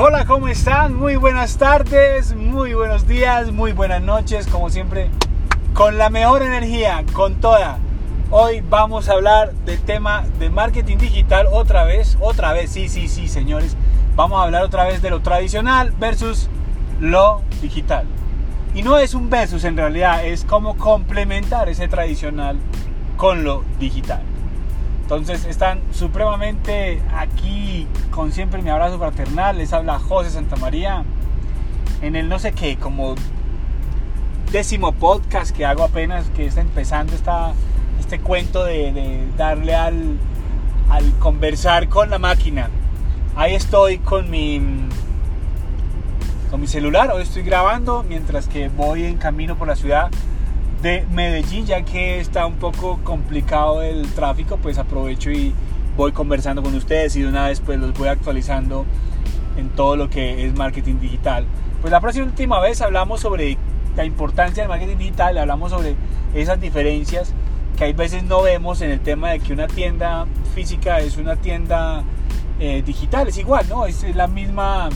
Hola, ¿cómo están? Muy buenas tardes, muy buenos días, muy buenas noches, como siempre, con la mejor energía, con toda. Hoy vamos a hablar del tema de marketing digital otra vez, otra vez, sí, sí, sí, señores. Vamos a hablar otra vez de lo tradicional versus lo digital. Y no es un versus en realidad, es como complementar ese tradicional con lo digital. Entonces están supremamente aquí con siempre mi abrazo fraternal. Les habla José Santa María en el no sé qué, como décimo podcast que hago apenas, que está empezando esta, este cuento de, darle al, al conversar con la máquina. Ahí estoy con mi, con mi celular, hoy estoy grabando mientras que voy en camino por la ciudad de Medellín, ya que está un poco complicado el tráfico, pues aprovecho y voy conversando con ustedes y de una vez pues los voy actualizando en todo lo que es marketing digital. Pues la próxima última vez hablamos sobre la importancia del marketing digital, hablamos sobre esas diferencias que hay veces no vemos en el tema de que una tienda física es una tienda eh, digital, es igual, ¿no? Es la misma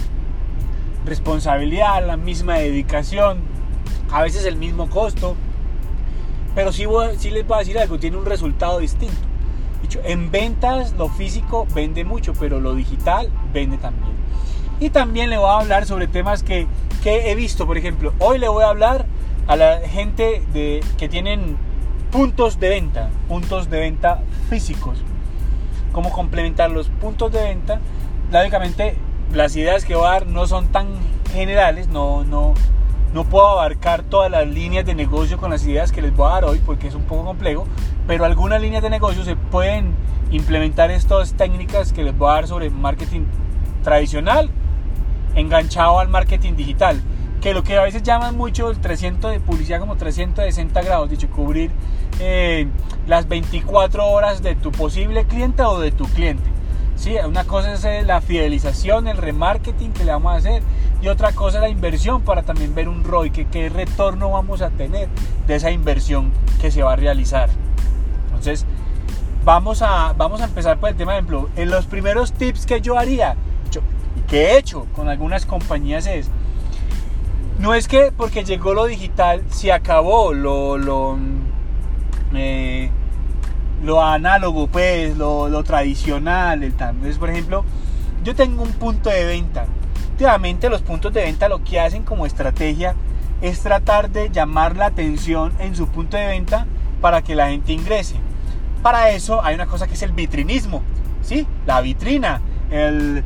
responsabilidad, la misma dedicación, a veces el mismo costo, pero sí, les voy a decir algo, tiene un resultado distinto. En ventas lo físico vende mucho, pero lo digital vende también. Y también le voy a hablar sobre temas que, que he visto, por ejemplo, hoy le voy a hablar a la gente de, que tienen puntos de venta, puntos de venta físicos. Cómo complementar los puntos de venta. Lógicamente, las ideas que voy a dar no son tan generales, no, no, no puedo abarcar todas las líneas de negocio con las ideas que les voy a dar hoy porque es un poco complejo, pero algunas líneas de negocio se pueden implementar estas técnicas que les voy a dar sobre marketing tradicional enganchado al marketing digital, que lo que a veces llaman mucho el 300 de publicidad como 360 grados, dicho, cubrir eh, las 24 horas de tu posible cliente o de tu cliente. Sí, una cosa es eh, la fidelización, el remarketing que le vamos a hacer y otra cosa es la inversión para también ver un ROI, que qué retorno vamos a tener de esa inversión que se va a realizar. Entonces, vamos a, vamos a empezar por el tema, de ejemplo, en los primeros tips que yo haría, y que he hecho con algunas compañías es, no es que porque llegó lo digital se acabó lo, lo, eh, lo análogo, pues, lo, tradicional. El, entonces, por ejemplo, yo tengo un punto de venta Últimamente los puntos de venta lo que hacen como estrategia es tratar de llamar la atención en su punto de venta para que la gente ingrese. Para eso hay una cosa que es el vitrinismo, ¿sí? La vitrina, el,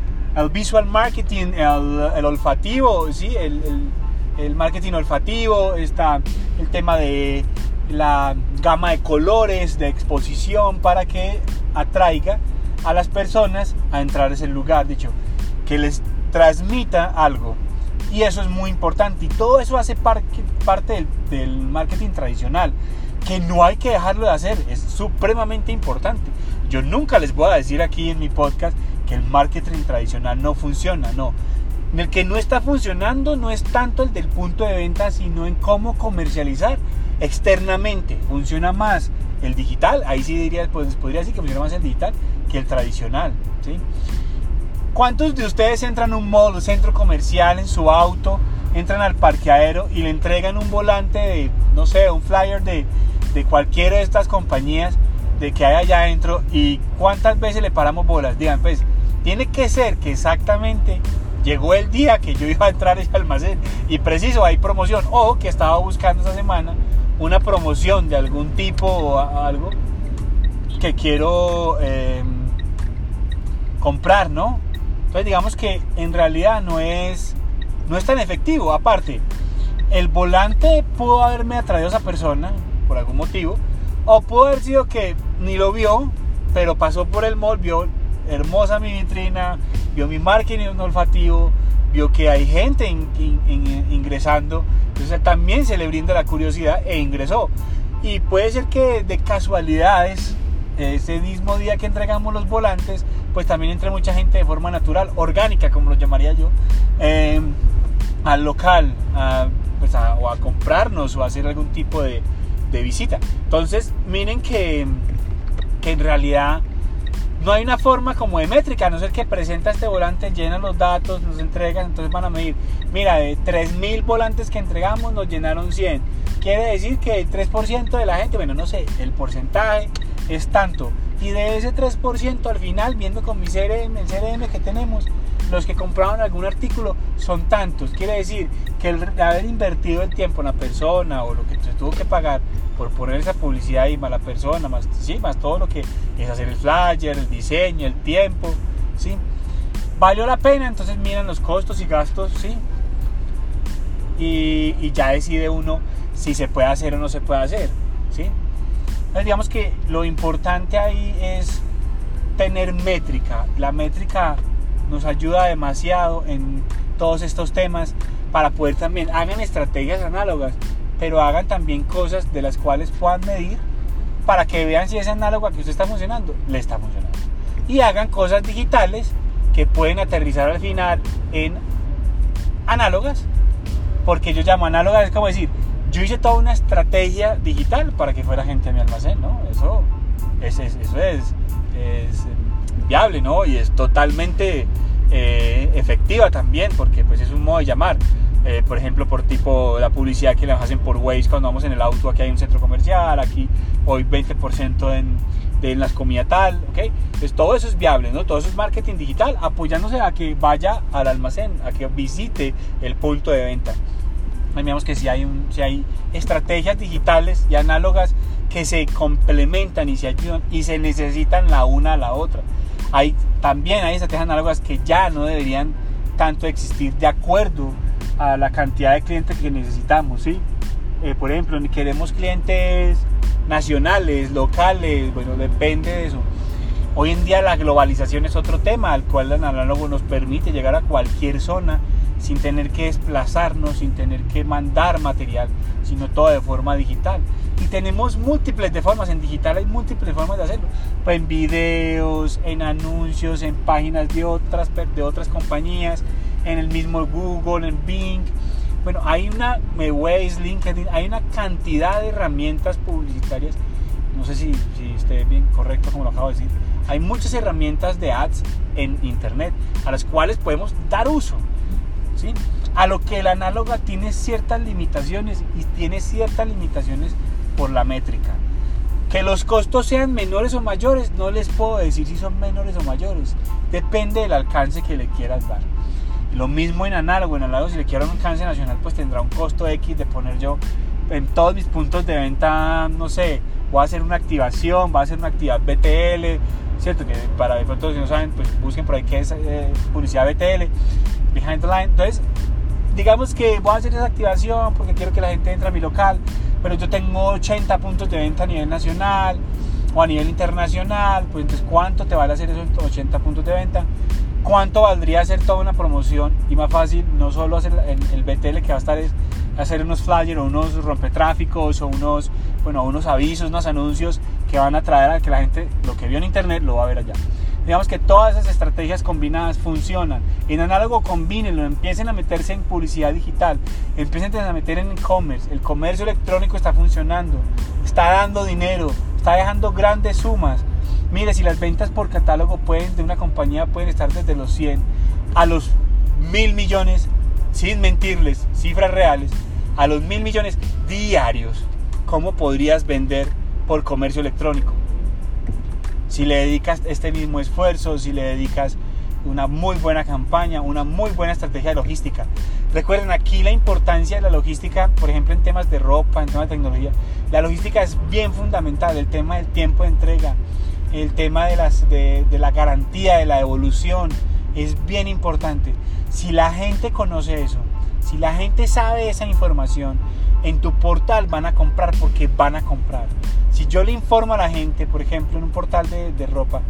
visual marketing, el, olfativo, ¿sí? El, marketing olfativo, está el tema de la gama de colores, de exposición, para que atraiga a las personas a entrar a ese lugar, dicho, que les transmita algo. Y eso es muy importante. Y todo eso hace parte del, marketing tradicional, que no hay que dejarlo de hacer. Es supremamente importante. Yo nunca les voy a decir aquí en mi podcast que el marketing tradicional no funciona, no. El que no está funcionando no es tanto el del punto de venta, sino en cómo comercializar externamente. Funciona más el digital, ahí sí diría, pues, podría decir que funciona más el digital que el tradicional. ¿sí? ¿Cuántos de ustedes entran a un mall, centro comercial en su auto, entran al parqueadero y le entregan un volante de, no sé, un flyer de, de cualquiera de estas compañías de que hay allá adentro y cuántas veces le paramos bolas? Digan, pues, tiene que ser que exactamente llegó el día que yo iba a entrar a ese almacén y preciso hay promoción o que estaba buscando esa semana una promoción de algún tipo o algo que quiero em, comprar, ¿no? Entonces digamos que en realidad no es, no es tan efectivo. Aparte, el volante pudo haberme atraído a esa persona por algún motivo. O pudo haber sido que ni lo vio, pero pasó por el mall, vio hermosa mi vitrina, vio mi marketing olfativo, que hay gente ingresando. Entonces también se le brinda la curiosidad e ingresó. Y puede ser que de casualidades, ese mismo día que entregamos los volantes, pues también entra mucha gente de forma natural, orgánica, como lo llamaría yo, eh, al local, pues o a comprarnos o a hacer algún tipo de, visita. Entonces, miren que, que en realidad no hay una forma como de métrica, a no ser que presenta este volante, llena los datos, nos entrega, entonces van a medir, mira, de 3.000 volantes que entregamos nos llenaron 100. Quiere decir que el 3% de la gente, bueno, no sé, el porcentaje es tanto. Y de ese 3% al final, viendo con mi CRM, el CRM que tenemos, los que compraron algún artículo son tantos. Quiere decir que el haber invertido el tiempo en la persona o lo que se tuvo que pagar por poner esa publicidad y más la persona, más, sí, más todo lo que es hacer el flyer, el diseño, el tiempo, ¿sí? Valió la pena, entonces miran los costos y gastos, ¿sí? Y, y ya decide uno si se puede hacer o no se puede hacer, ¿sí? Entonces digamos que lo importante ahí es tener métrica. La métrica nos ayuda demasiado en todos estos temas para poder también, hagan estrategias análogas, pero hagan también cosas de las cuales puedan medir para que vean si esa análoga que usted está funcionando, le está funcionando. Y hagan cosas digitales que pueden aterrizar al final en análogas, porque yo llamo análogas, es como decir, yo hice toda una estrategia digital para que fuera gente a mi almacén, ¿no? Eso es, eso es, es viable, ¿no? Y es totalmente eh, efectiva también, porque pues es un modo de llamar. Eh, por ejemplo, por tipo la publicidad que le hacen por Waze cuando vamos en el auto, aquí hay un centro comercial, aquí hoy 20% en, de las comidas tal, ¿ok? Pues todo eso es viable, ¿no? Todo eso es marketing digital, apoyándose a que vaya al almacén, a que visite el punto de venta. Veamos que si hay, un, si hay estrategias digitales y análogas que se complementan y se ayudan y se necesitan la una a la otra. Hay, también hay estrategias análogas que ya no deberían tanto existir de acuerdo a la cantidad de clientes que necesitamos, ¿sí? Eh, por ejemplo, queremos clientes nacionales, locales, bueno, depende de eso. Hoy en día la globalización es otro tema al cual el análogo nos permite llegar a cualquier zona sin tener que desplazarnos, sin tener que mandar material, sino todo de forma digital. Y tenemos múltiples de formas, en digital hay múltiples formas de hacerlo, pues en videos, en anuncios, en páginas de otras, de otras compañías, en el mismo Google, en Bing. Bueno, hay una, Waze, LinkedIn, hay una cantidad de herramientas publicitarias, no sé si, si esté bien correcto como lo acabo de decir, hay muchas herramientas de ads en internet a las cuales podemos dar uso. A lo que el análoga tiene ciertas limitaciones y tiene ciertas limitaciones por la métrica. Que los costos sean menores o mayores, no les puedo decir si son menores o mayores. Depende del alcance que le quieras dar. Lo mismo en análogo, en análogo si le quiero un alcance nacional, pues tendrá un costo X de poner yo en todos mis puntos de venta, no sé, voy a hacer una activación, va a hacer una actividad BTL, ¿cierto? Que para de pronto si no saben, pues busquen por ahí qué es eh, publicidad BTL, behind the line. Entonces, digamos que voy a hacer esa activación porque quiero que la gente entre a mi local, pero yo tengo 80 puntos de venta a nivel nacional o a nivel internacional, pues entonces ¿cuánto te vale hacer esos 80 puntos de venta? ¿Cuánto valdría hacer toda una promoción? Y más fácil, no solo hacer el, el BTL que va a estar es hacer unos flyers o unos rompetráficos o unos, bueno, unos avisos, unos anuncios que van a traer a que la gente lo que vio en internet lo va a ver allá. Digamos que todas esas estrategias combinadas funcionan. En análogo combínenlo, empiecen a meterse en publicidad digital, empiecen a meter en e-commerce. El comercio electrónico está funcionando, está dando dinero, está dejando grandes sumas. Mire, si las ventas por catálogo pueden, de una compañía pueden estar desde los 100 a los mil millones, sin mentirles, cifras reales, a los mil millones diarios, ¿cómo podrías vender por comercio electrónico? Si le dedicas este mismo esfuerzo, si le dedicas una muy buena campaña, una muy buena estrategia de logística. Recuerden aquí la importancia de la logística, por ejemplo en temas de ropa, en temas de tecnología. La logística es bien fundamental, el tema del tiempo de entrega, el tema de, la garantía, de la evolución, es bien importante. Si la gente conoce eso, si la gente sabe esa información, en tu portal van a comprar porque van a comprar. Si yo le informo a la gente, por ejemplo, en un portal de, de ropa,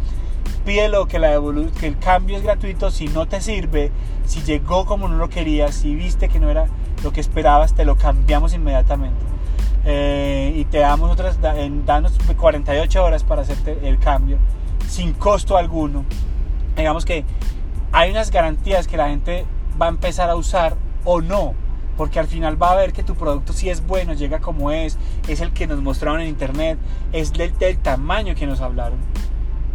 pídelo que, la que el cambio es gratuito, si no te sirve, si llegó como no lo querías, si viste que no era lo que esperabas, te lo cambiamos inmediatamente. Eh, y te damos otras, danos 48 horas para hacerte el cambio, sin costo alguno. Digamos que hay unas garantías que la gente va a empezar a usar o no. Porque al final va a ver que tu producto si es bueno, llega como es, es el que nos mostraron en internet, es del, del tamaño que nos hablaron.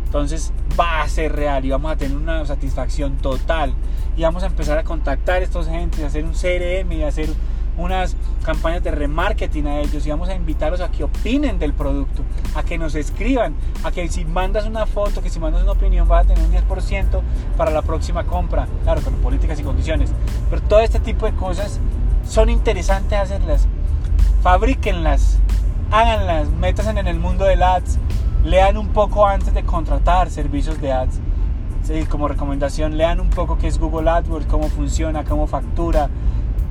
Entonces va a ser real y vamos a tener una satisfacción total. Y vamos a empezar a contactar a estos gentes, a hacer un CRM y hacer unas campañas de remarketing a ellos y vamos a invitarlos a que opinen del producto, a que nos escriban, a que si mandas una foto, que si mandas una opinión vas a tener un 10% para la próxima compra, claro, con políticas y condiciones. Pero todo este tipo de cosas son interesantes hacerlas. Fabríquenlas, háganlas, métanse en el mundo del ads, lean un poco antes de contratar servicios de ads. como recomendación, lean un poco qué es Google AdWords, cómo funciona, cómo factura.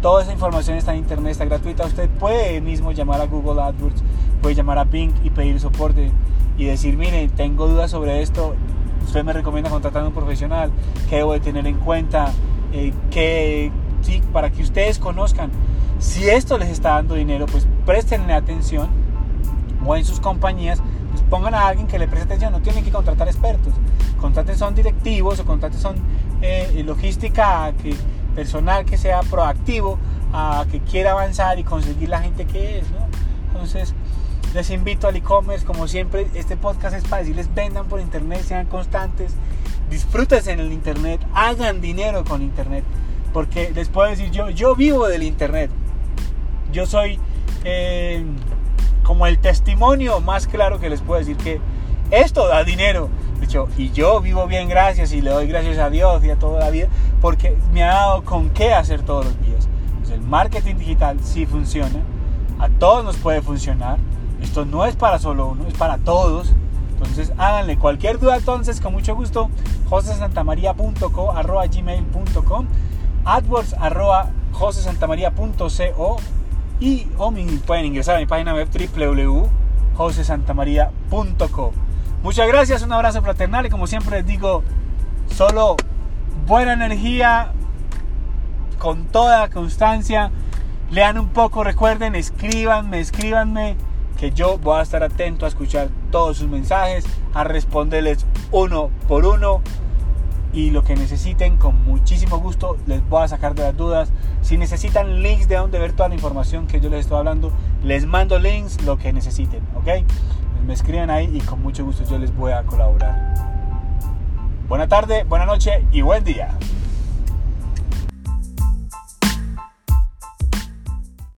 Toda esa información está en internet, está gratuita. Usted puede mismo llamar a Google AdWords, puede llamar a Bing y pedir soporte y decir, mire, tengo dudas sobre esto, usted me recomienda contratar a un profesional, qué debo de tener en cuenta, eh, que, sí, para que ustedes conozcan. Si esto les está dando dinero, pues préstenle atención o en sus compañías pues pongan a alguien que le preste atención, no tienen que contratar expertos, contraten son directivos o contraten son eh, logística que, personal que sea proactivo, a que quiera avanzar y conseguir la gente que es. Entonces, les invito al e-commerce, como siempre, este podcast es para decirles vendan por internet, sean constantes, disfrútense en el internet, hagan dinero con internet, porque les puedo decir yo, yo vivo del internet, yo soy... Eh, como el testimonio más claro que les puedo decir que esto da dinero. De hecho, y yo vivo bien gracias y le doy gracias a Dios y a toda la vida porque me ha dado con qué hacer todos los días. Pues el marketing digital sí funciona, a todos nos puede funcionar. Esto no es para solo uno, es para todos. Entonces háganle cualquier duda entonces con mucho gusto josesantamaria.co arroba gmail.com adwords arroba josesantamaria.co y o pueden ingresar a mi página web www.josesantamaria.com. Muchas gracias, un abrazo fraternal y como siempre les digo, solo buena energía, con toda constancia. Lean un poco, recuerden, escríbanme, escríbanme, que yo voy a estar atento a escuchar todos sus mensajes, a responderles uno por uno y lo que necesiten con muchísimo gusto les voy a sacar de las dudas. Si necesitan links de donde ver toda la información que yo les estoy hablando, les mando links lo que necesiten, ¿ok? Me escriben ahí y con mucho gusto yo les voy a colaborar. Buena tarde, buena noche y buen día.